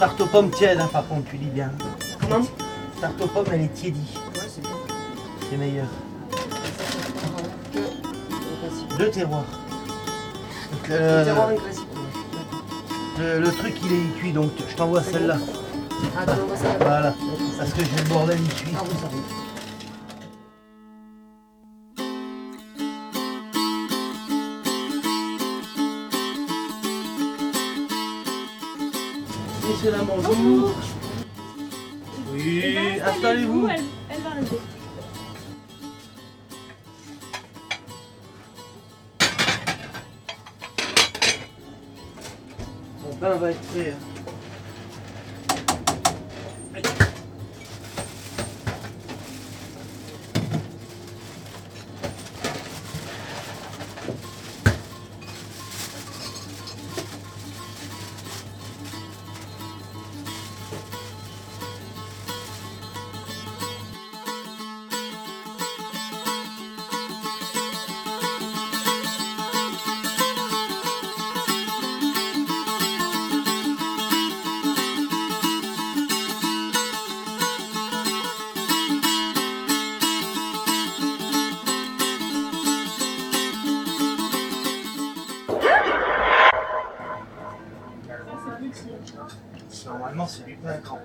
Tarte aux pommes tiède, hein, par contre, tu dis bien. Comment Tarte aux pommes, elle est tiédie. Ouais, c'est bien. C'est meilleur. Deux terroirs. Donc, euh, terroir ouais. le, le truc, il est cuit, donc je t'envoie celle-là. Ah, tu envoies ça là-bas Voilà. Parce que j'ai le bordel, il cuit. Ah ça oui. Messieurs, dames, bonjour. Oui, installez-vous. Elle, elle va arriver. Mon pain va être prêt. hein.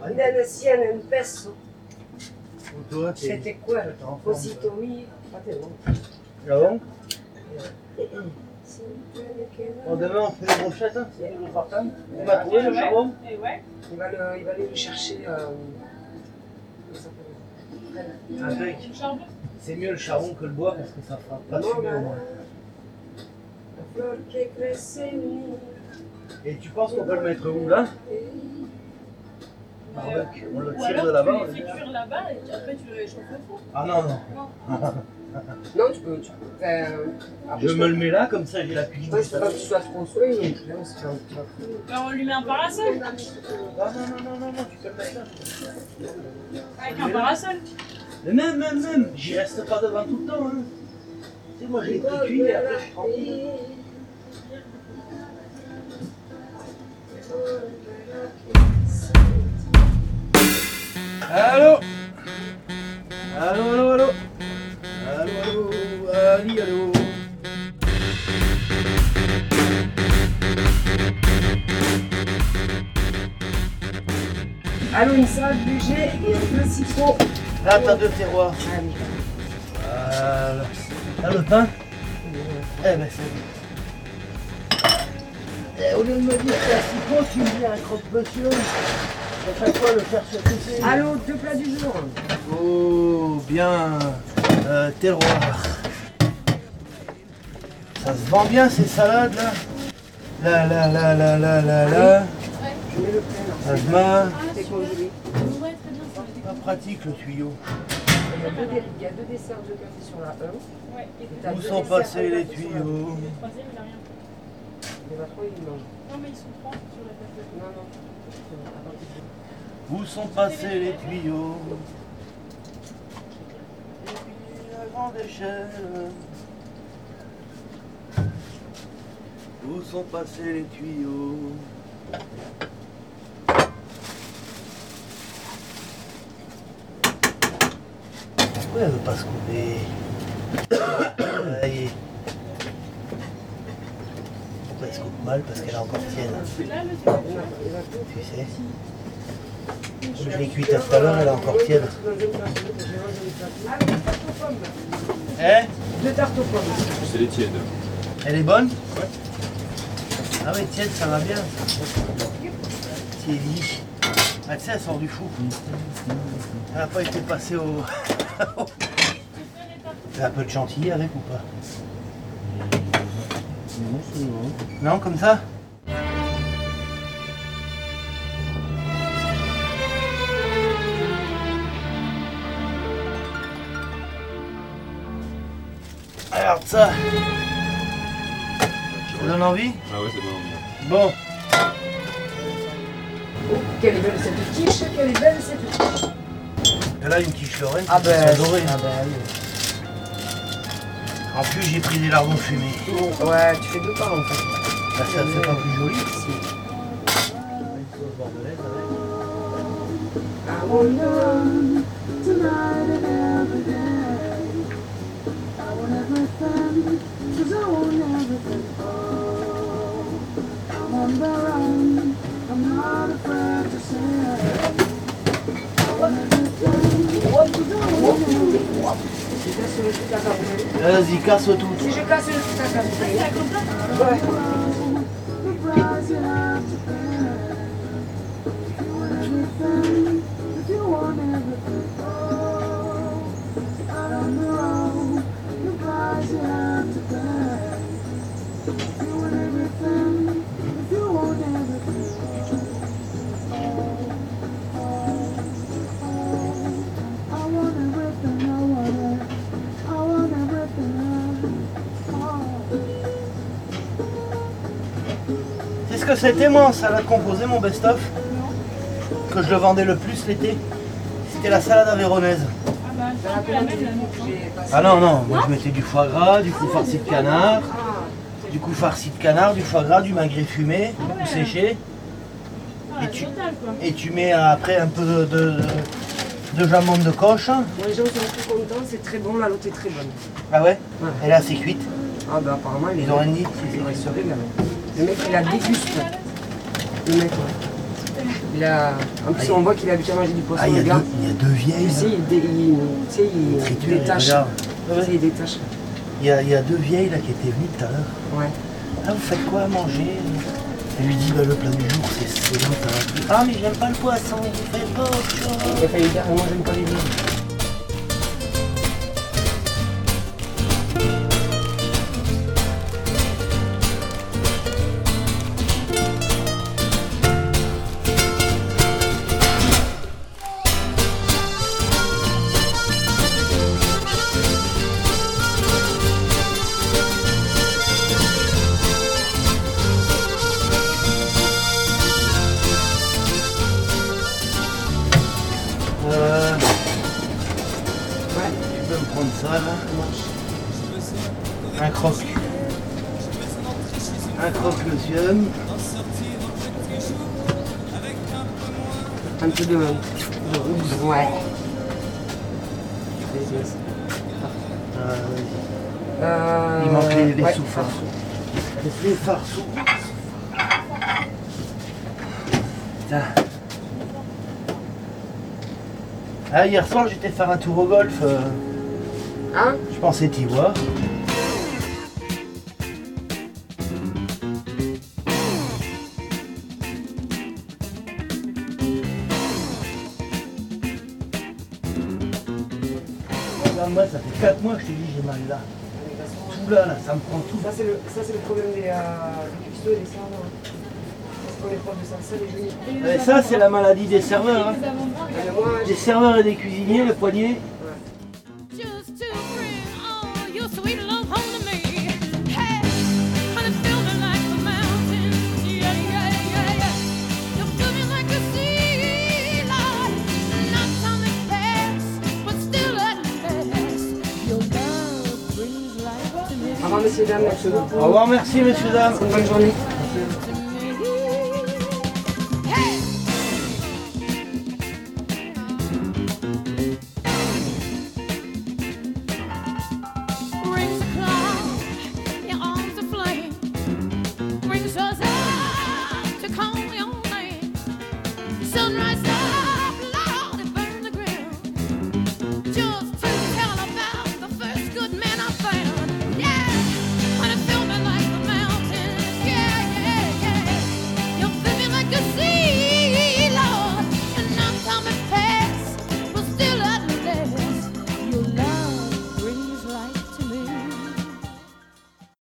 Pain à campagne. Indonesian and peso. C'était quoi t'es en forme. Positomi. Pas tellement. Ah bon Bon, demain, on fait des brochettes. Hein. Il On va trouver le charbon ouais. va, le, il va aller le chercher. Euh. Le charbon. C'est mieux le charbon que le bois parce que ça fera pas fumer au moins. La fleur qui crece en mí. Et tu penses qu'on peut le mettre où là? Euh, Barbecue. On le Ou tire alors de là-bas. tu le fais cuire là-bas et puis après tu le réchauffes au four. Ah non, non. Non, tu peux. Tu peux faire. après, Je peux- me le mets là, comme ça j'ai la cuisine. Ouais, c'est pas que tu sois trop soin, non c'est pas-. Ben, on lui met un parasol. Non, non, non, non, non, non, tu peux le mettre là. Avec un parasol. Mais même, même, même, j'y reste pas devant tout le temps. Hein. Tu sais, moi j'ai été cuit et après je suis une salade budget et un peu citron. Là, t'as deux terroirs. Ah oui. Voilà. T'as le pain Eh ben c'est bon. Eh, au lieu de me dire a citron, tu me dis un croque-monsieur. À chaque fois, le faire. Allô, deux plats du jour. Oh, bien. Euh, terroir. Ça se vend bien ces salades là? Là, là, là, là, là, là, là. Je mets le plein congelé. Ouais, très bien. Pas pratique le tuyau. Il y a deux, il y a deux desserts de café sur la 1. Ouais. Et T'as Où sont passés les la- tuyaux le troisième, il a rien. Il y en a trois, il mange. Non, mais ils sont trois sur la table. Non, non. Où sont passés les tuyaux Et puis la grande échelle. Où sont passés les tuyaux Pourquoi elle veut pas se couper Aïe. Pourquoi elle se coupe mal Parce qu'elle est encore tienne. A- a. Tu sais je l'ai cuite tout à l'heure, elle est encore tiède. Les plats. Ah, deux tartes aux pommes. Eh Deux tartes aux pommes. C'est les tièdes. Elle est bonne? Ah oui, tiède, ça va bien. Tiédi. Ah, tu sais, elle sort du four. Elle n'a pas été passée au... A un peu de chantilly avec ou pas Non, comme ça Alors ça, ça donne envie Ah ouais, c'est bon. Bon, Oh, quelle est belle cette quiche, quelle est belle cette quiche. et là une quiche Lorraine, Ah ben, dorées. ah ben oui. En plus j'ai pris des lardons fumés. Bon, Ouais, tu fais deux parts en fait. Là ça fait pas plus joli. Si. I wonder run tonight and every day. I want everything, 'cause I everything. Oh. I everything, Vas-y, casse tout. Si je casse le table, vous voyez Ouais. Ce que c'était moi en salade composée, mon best-of Que je le vendais le plus l'été. C'était la salade avéronaise. Ah bah. Ah non, non, moi je mettais du foie gras, du coup farci de canard, du coup farci de canard, du foie gras, du magret fumé, du coup séché. Et tu-. Et mets après un peu de, de, de jambon de coche. les gens sont très contents, c'est très bon, la lotte est très bonne. Ah ouais Ouais. Et là c'est cuite. Ah bah apparemment, il Ils est ont rien dit. Il se régale. Le mec, il a déguste. Le mec, ouais. Il a... En plus, on voit qu'il a habitué à manger du poisson, Ah, il y, a le gars. deux- il y a deux Tu vieilles. sais, là. il, dé- il, tu sais, il Triture, détache. regarde. Tu sais, il détache. Il y, a, il y a deux vieilles là qui étaient venues tout à l'heure. Ouais. Ah, vous faites quoi à manger? Elle lui dit bah, le plat du jour c'est c'est. Ah, mais j'aime pas le poisson, vous faites pas autre chose. Il a failli dire, moi, j'aime pas les vieux. Euh, Ouais. tu peux me prendre ça là Un croque. Un croque monsieur. Un peu de, de rouge. Ouais. Euh, vas-y. Euh, Il manque les- les ouais, sous-farces. farce. Les farceaux. Putain. Ah, hier soir j'étais faire un tour au golf. euh, Hein je pensais t'y voir. Regarde, moi, ça fait 4 mois que je te dis j'ai mal là. Tout là, là, ça me prend tout. Ça, c'est le, ça, c'est le problème des, euh, des cuistots et des. Parce Et ça, c'est la maladie des serveurs. hein. Des serveurs et des cuisiniers, le poignet. Au revoir, messieurs, dames. Au revoir, merci messieurs, dames. Bonne journée. Merci.